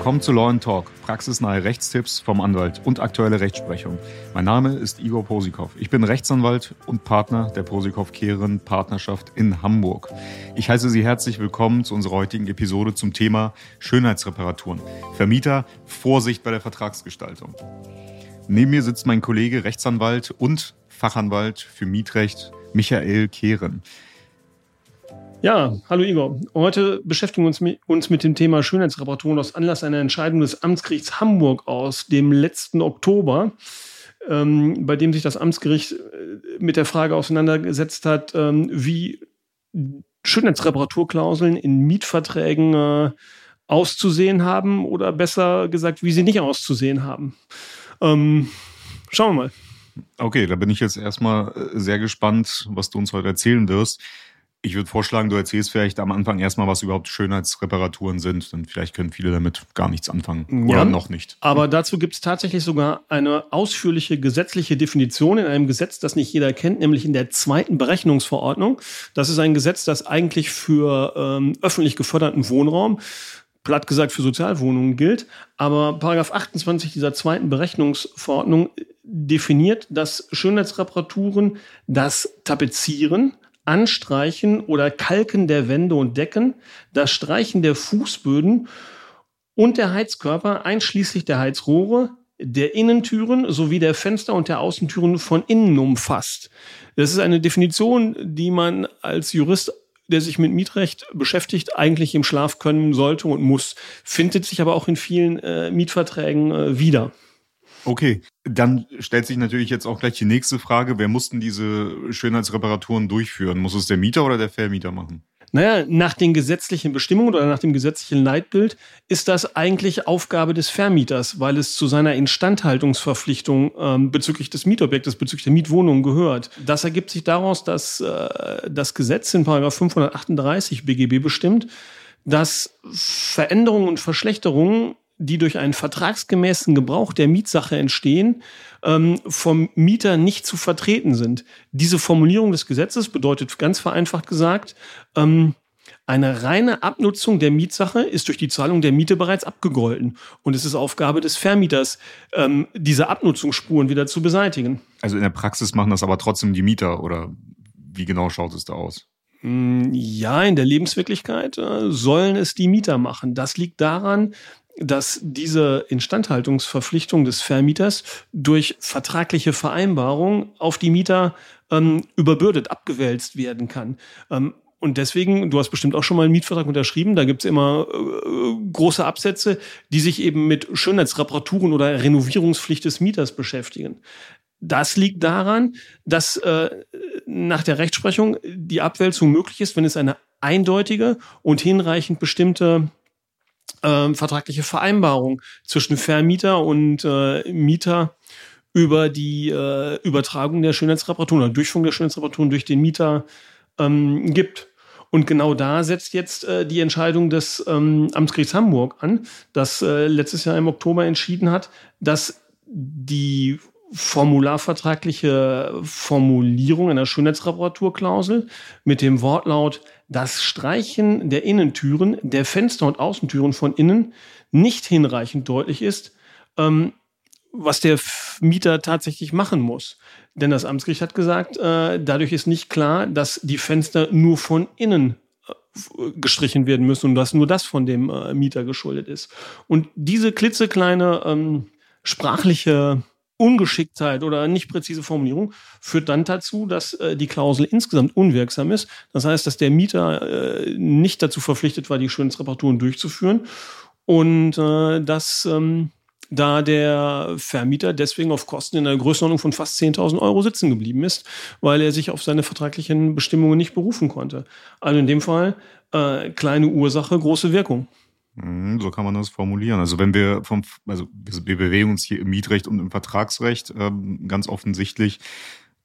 Willkommen zu Law Talk, praxisnahe Rechtstipps vom Anwalt und aktuelle Rechtsprechung. Mein Name ist Igor Posikow. Ich bin Rechtsanwalt und Partner der Posikow-Kehren Partnerschaft in Hamburg. Ich heiße Sie herzlich willkommen zu unserer heutigen Episode zum Thema Schönheitsreparaturen. Vermieter, Vorsicht bei der Vertragsgestaltung. Neben mir sitzt mein Kollege Rechtsanwalt und Fachanwalt für Mietrecht Michael Kehren. Ja, hallo Igor. Heute beschäftigen wir uns mit, uns mit dem Thema Schönheitsreparaturen aus Anlass einer Entscheidung des Amtsgerichts Hamburg aus dem letzten Oktober, ähm, bei dem sich das Amtsgericht äh, mit der Frage auseinandergesetzt hat, ähm, wie Schönheitsreparaturklauseln in Mietverträgen äh, auszusehen haben oder besser gesagt, wie sie nicht auszusehen haben. Ähm, schauen wir mal. Okay, da bin ich jetzt erstmal äh, sehr gespannt, was du uns heute erzählen wirst. Ich würde vorschlagen, du erzählst vielleicht am Anfang erstmal, was überhaupt Schönheitsreparaturen sind. Dann vielleicht können viele damit gar nichts anfangen. Ja, oder noch nicht. Aber dazu gibt es tatsächlich sogar eine ausführliche gesetzliche Definition in einem Gesetz, das nicht jeder kennt, nämlich in der zweiten Berechnungsverordnung. Das ist ein Gesetz, das eigentlich für ähm, öffentlich geförderten Wohnraum platt gesagt für Sozialwohnungen gilt. Aber Paragraph 28 dieser zweiten Berechnungsverordnung definiert, dass Schönheitsreparaturen das Tapezieren, Anstreichen oder Kalken der Wände und Decken, das Streichen der Fußböden und der Heizkörper einschließlich der Heizrohre, der Innentüren sowie der Fenster und der Außentüren von innen umfasst. Das ist eine Definition, die man als Jurist, der sich mit Mietrecht beschäftigt, eigentlich im Schlaf können sollte und muss, findet sich aber auch in vielen äh, Mietverträgen äh, wieder. Okay, dann stellt sich natürlich jetzt auch gleich die nächste Frage. Wer muss denn diese Schönheitsreparaturen durchführen? Muss es der Mieter oder der Vermieter machen? Naja, nach den gesetzlichen Bestimmungen oder nach dem gesetzlichen Leitbild ist das eigentlich Aufgabe des Vermieters, weil es zu seiner Instandhaltungsverpflichtung ähm, bezüglich des Mietobjektes, bezüglich der Mietwohnung gehört. Das ergibt sich daraus, dass äh, das Gesetz in 538 BGB bestimmt, dass Veränderungen und Verschlechterungen die durch einen vertragsgemäßen Gebrauch der Mietsache entstehen, ähm, vom Mieter nicht zu vertreten sind. Diese Formulierung des Gesetzes bedeutet ganz vereinfacht gesagt, ähm, eine reine Abnutzung der Mietsache ist durch die Zahlung der Miete bereits abgegolten. Und es ist Aufgabe des Vermieters, ähm, diese Abnutzungsspuren wieder zu beseitigen. Also in der Praxis machen das aber trotzdem die Mieter oder wie genau schaut es da aus? Mm, ja, in der Lebenswirklichkeit äh, sollen es die Mieter machen. Das liegt daran, dass diese Instandhaltungsverpflichtung des Vermieters durch vertragliche Vereinbarung auf die Mieter ähm, überbürdet, abgewälzt werden kann. Ähm, und deswegen, du hast bestimmt auch schon mal einen Mietvertrag unterschrieben, da gibt's immer äh, große Absätze, die sich eben mit Schönheitsreparaturen oder Renovierungspflicht des Mieters beschäftigen. Das liegt daran, dass äh, nach der Rechtsprechung die Abwälzung möglich ist, wenn es eine eindeutige und hinreichend bestimmte äh, vertragliche Vereinbarung zwischen Vermieter und äh, Mieter über die äh, Übertragung der Schönheitsreparaturen oder Durchführung der Schönheitsreparaturen durch den Mieter ähm, gibt. Und genau da setzt jetzt äh, die Entscheidung des ähm, Amtsgerichts Hamburg an, das äh, letztes Jahr im Oktober entschieden hat, dass die formularvertragliche Formulierung einer Schönheitsreparaturklausel mit dem Wortlaut das Streichen der Innentüren, der Fenster und Außentüren von innen nicht hinreichend deutlich ist, ähm, was der Mieter tatsächlich machen muss. Denn das Amtsgericht hat gesagt, äh, dadurch ist nicht klar, dass die Fenster nur von innen äh, gestrichen werden müssen und dass nur das von dem äh, Mieter geschuldet ist. Und diese klitzekleine ähm, sprachliche Ungeschicktheit oder nicht präzise Formulierung führt dann dazu, dass äh, die Klausel insgesamt unwirksam ist. Das heißt, dass der Mieter äh, nicht dazu verpflichtet war, die Schönheitsreparaturen durchzuführen und äh, dass ähm, da der Vermieter deswegen auf Kosten in der Größenordnung von fast 10.000 Euro sitzen geblieben ist, weil er sich auf seine vertraglichen Bestimmungen nicht berufen konnte. Also in dem Fall äh, kleine Ursache, große Wirkung. Mhm, so kann man das formulieren. Also wenn wir vom, also wir bewegen uns hier im Mietrecht und im Vertragsrecht ähm, ganz offensichtlich.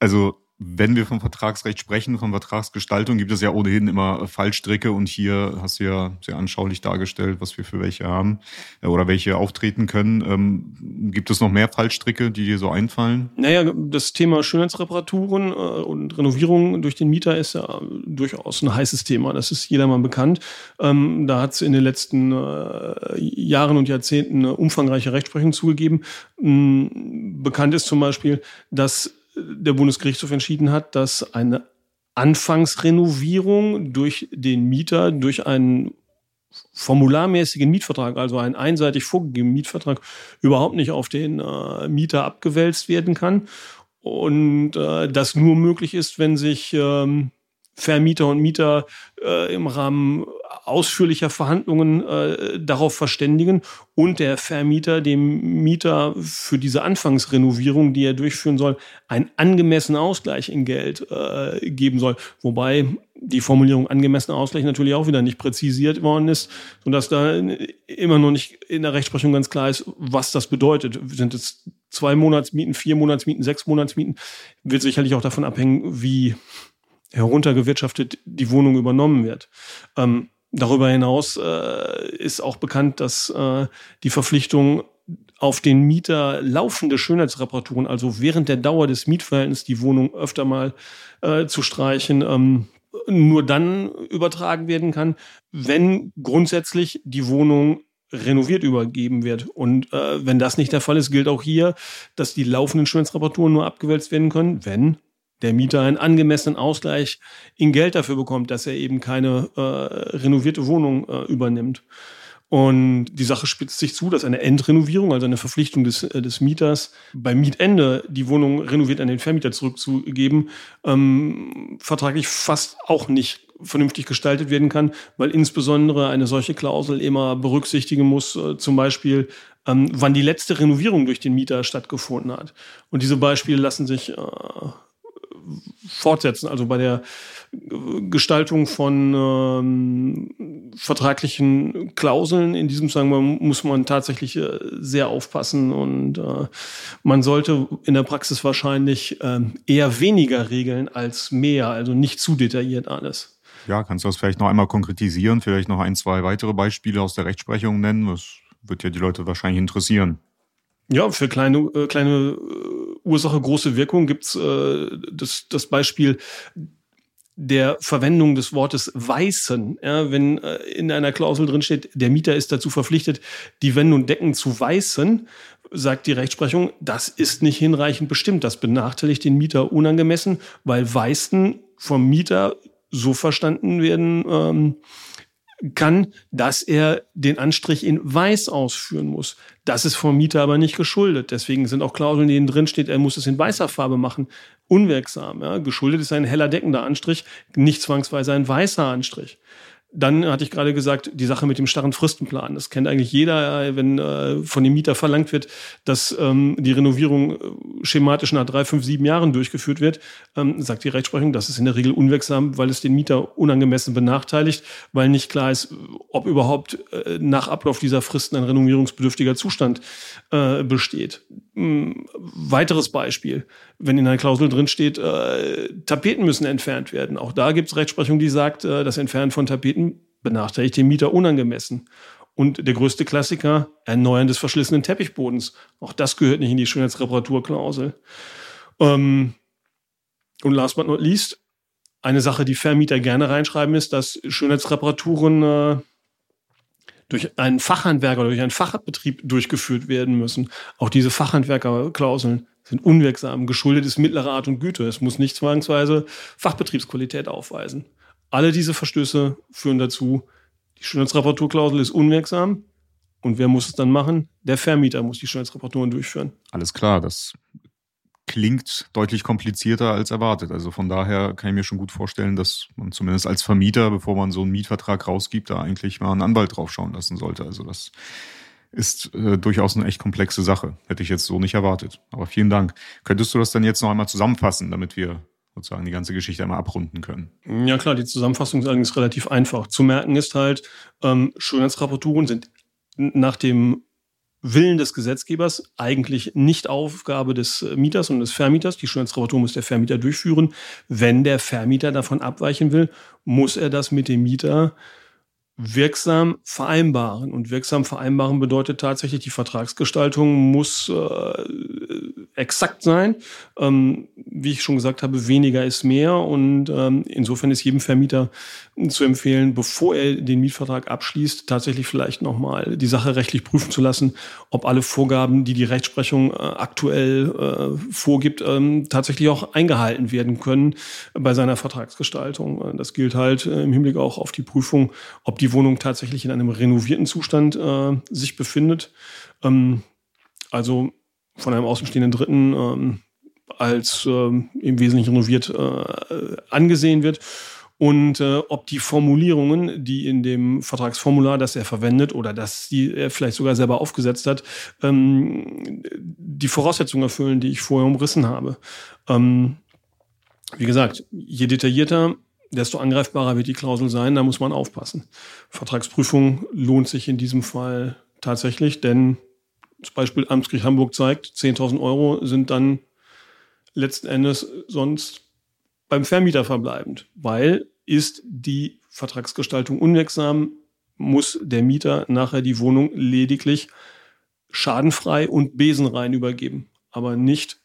Also wenn wir vom Vertragsrecht sprechen, von Vertragsgestaltung, gibt es ja ohnehin immer Fallstricke und hier hast du ja sehr anschaulich dargestellt, was wir für welche haben äh, oder welche auftreten können. Ähm, gibt es noch mehr Fallstricke, die dir so einfallen? Naja, das Thema Schönheitsreparaturen äh, und Renovierung durch den Mieter ist ja durchaus ein heißes Thema. Das ist jedermann bekannt. Ähm, da hat es in den letzten äh, Jahren und Jahrzehnten eine umfangreiche Rechtsprechung zugegeben. Ähm, bekannt ist zum Beispiel, dass der Bundesgerichtshof entschieden hat, dass eine Anfangsrenovierung durch den Mieter, durch einen formularmäßigen Mietvertrag, also einen einseitig vorgegebenen Mietvertrag, überhaupt nicht auf den äh, Mieter abgewälzt werden kann. Und äh, das nur möglich ist, wenn sich ähm, Vermieter und Mieter äh, im Rahmen ausführlicher Verhandlungen äh, darauf verständigen und der Vermieter dem Mieter für diese Anfangsrenovierung, die er durchführen soll, einen angemessenen Ausgleich in Geld äh, geben soll. Wobei die Formulierung angemessener Ausgleich natürlich auch wieder nicht präzisiert worden ist, sodass da immer noch nicht in der Rechtsprechung ganz klar ist, was das bedeutet. Sind es zwei Monatsmieten, vier Monatsmieten, sechs Monatsmieten? Wird sicherlich auch davon abhängen, wie heruntergewirtschaftet die Wohnung übernommen wird. Ähm, darüber hinaus äh, ist auch bekannt, dass äh, die Verpflichtung auf den Mieter laufende Schönheitsreparaturen, also während der Dauer des Mietverhältnisses die Wohnung öfter mal äh, zu streichen, ähm, nur dann übertragen werden kann, wenn grundsätzlich die Wohnung renoviert übergeben wird. Und äh, wenn das nicht der Fall ist, gilt auch hier, dass die laufenden Schönheitsreparaturen nur abgewälzt werden können, wenn der Mieter einen angemessenen Ausgleich in Geld dafür bekommt, dass er eben keine äh, renovierte Wohnung äh, übernimmt. Und die Sache spitzt sich zu, dass eine Endrenovierung, also eine Verpflichtung des, äh, des Mieters, beim Mietende die Wohnung renoviert an den Vermieter zurückzugeben, ähm, vertraglich fast auch nicht vernünftig gestaltet werden kann, weil insbesondere eine solche Klausel immer berücksichtigen muss, äh, zum Beispiel, ähm, wann die letzte Renovierung durch den Mieter stattgefunden hat. Und diese Beispiele lassen sich äh, fortsetzen. Also bei der Gestaltung von ähm, vertraglichen Klauseln in diesem Zusammenhang muss man tatsächlich äh, sehr aufpassen und äh, man sollte in der Praxis wahrscheinlich äh, eher weniger regeln als mehr, also nicht zu detailliert alles. Ja, kannst du das vielleicht noch einmal konkretisieren, vielleicht noch ein, zwei weitere Beispiele aus der Rechtsprechung nennen? Das wird ja die Leute wahrscheinlich interessieren. Ja, für kleine, äh, kleine äh, Ursache, große Wirkung gibt's äh, das, das Beispiel der Verwendung des Wortes weißen. Ja, wenn äh, in einer Klausel drin steht, der Mieter ist dazu verpflichtet, die Wände und Decken zu weißen, sagt die Rechtsprechung, das ist nicht hinreichend bestimmt. Das benachteiligt den Mieter unangemessen, weil Weißen vom Mieter so verstanden werden ähm, kann, dass er den Anstrich in weiß ausführen muss. Das ist vom Mieter aber nicht geschuldet. Deswegen sind auch Klauseln, denen drin steht, er muss es in weißer Farbe machen, unwirksam. Ja? Geschuldet ist ein heller deckender Anstrich, nicht zwangsweise ein weißer Anstrich. Dann hatte ich gerade gesagt, die Sache mit dem starren Fristenplan. Das kennt eigentlich jeder, wenn äh, von dem Mieter verlangt wird, dass ähm, die Renovierung äh, schematisch nach drei, fünf, sieben Jahren durchgeführt wird, ähm, sagt die Rechtsprechung, das ist in der Regel unwirksam, weil es den Mieter unangemessen benachteiligt, weil nicht klar ist, ob überhaupt äh, nach Ablauf dieser Fristen ein renovierungsbedürftiger Zustand äh, besteht. Ähm, weiteres Beispiel, wenn in einer Klausel drin steht, äh, Tapeten müssen entfernt werden. Auch da gibt es Rechtsprechung, die sagt, äh, das Entfernen von Tapeten benachteiligt den Mieter unangemessen. Und der größte Klassiker, Erneuern des verschlissenen Teppichbodens. Auch das gehört nicht in die Schönheitsreparaturklausel. Ähm, und last but not least, eine Sache, die Vermieter gerne reinschreiben, ist, dass Schönheitsreparaturen äh, durch einen Fachhandwerker oder durch einen Fachbetrieb durchgeführt werden müssen. Auch diese Fachhandwerkerklauseln sind unwirksam. Geschuldet ist mittlere Art und Güte. Es muss nicht zwangsweise Fachbetriebsqualität aufweisen. Alle diese Verstöße führen dazu, die Schönheitsreparaturklausel ist unwirksam. Und wer muss es dann machen? Der Vermieter muss die Schönheitsreparaturen durchführen. Alles klar, das klingt deutlich komplizierter als erwartet. Also von daher kann ich mir schon gut vorstellen, dass man zumindest als Vermieter, bevor man so einen Mietvertrag rausgibt, da eigentlich mal einen Anwalt draufschauen lassen sollte. Also das ist äh, durchaus eine echt komplexe Sache. Hätte ich jetzt so nicht erwartet. Aber vielen Dank. Könntest du das dann jetzt noch einmal zusammenfassen, damit wir sozusagen die ganze Geschichte einmal abrunden können. Ja klar, die Zusammenfassung ist allerdings relativ einfach. Zu merken ist halt, ähm, Schönheitsrapporturen sind nach dem Willen des Gesetzgebers, eigentlich nicht Aufgabe des Mieters und des Vermieters. Die Schönheitsreparatur muss der Vermieter durchführen. Wenn der Vermieter davon abweichen will, muss er das mit dem Mieter wirksam vereinbaren. Und wirksam vereinbaren bedeutet tatsächlich, die Vertragsgestaltung muss äh, exakt sein. Ähm, wie ich schon gesagt habe, weniger ist mehr. Und ähm, insofern ist jedem Vermieter zu empfehlen, bevor er den Mietvertrag abschließt, tatsächlich vielleicht nochmal die Sache rechtlich prüfen zu lassen, ob alle Vorgaben, die die Rechtsprechung äh, aktuell äh, vorgibt, ähm, tatsächlich auch eingehalten werden können bei seiner Vertragsgestaltung. Das gilt halt äh, im Hinblick auch auf die Prüfung, ob die Wohnung tatsächlich in einem renovierten Zustand äh, sich befindet. Ähm, also von einem außenstehenden Dritten ähm, als ähm, im Wesentlichen renoviert äh, angesehen wird und äh, ob die Formulierungen, die in dem Vertragsformular, das er verwendet oder das die er vielleicht sogar selber aufgesetzt hat, ähm, die Voraussetzungen erfüllen, die ich vorher umrissen habe. Ähm, wie gesagt, je detaillierter, desto angreifbarer wird die Klausel sein, da muss man aufpassen. Vertragsprüfung lohnt sich in diesem Fall tatsächlich, denn das Beispiel Amtsgericht Hamburg zeigt, 10.000 Euro sind dann letzten Endes sonst beim Vermieter verbleibend, weil ist die Vertragsgestaltung unwirksam, muss der Mieter nachher die Wohnung lediglich schadenfrei und besenrein übergeben, aber nicht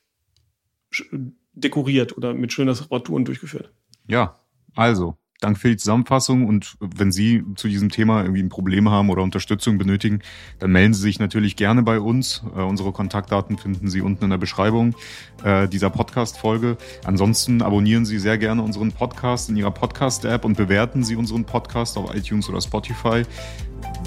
dekoriert oder mit schöner Reparaturen durchgeführt. Ja, also Dank für die Zusammenfassung und wenn Sie zu diesem Thema irgendwie ein Problem haben oder Unterstützung benötigen, dann melden Sie sich natürlich gerne bei uns. Äh, unsere Kontaktdaten finden Sie unten in der Beschreibung äh, dieser Podcast-Folge. Ansonsten abonnieren Sie sehr gerne unseren Podcast in Ihrer Podcast-App und bewerten Sie unseren Podcast auf iTunes oder Spotify.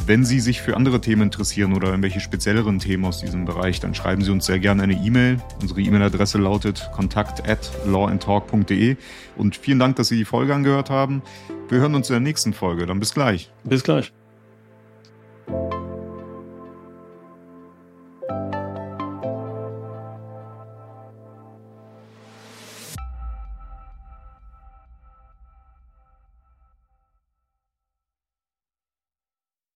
Wenn Sie sich für andere Themen interessieren oder irgendwelche spezielleren Themen aus diesem Bereich, dann schreiben Sie uns sehr gerne eine E-Mail. Unsere E-Mail-Adresse lautet kontakt at lawandtalk.de. Und vielen Dank, dass Sie die Folge angehört haben. Wir hören uns in der nächsten Folge. Dann bis gleich. Bis gleich.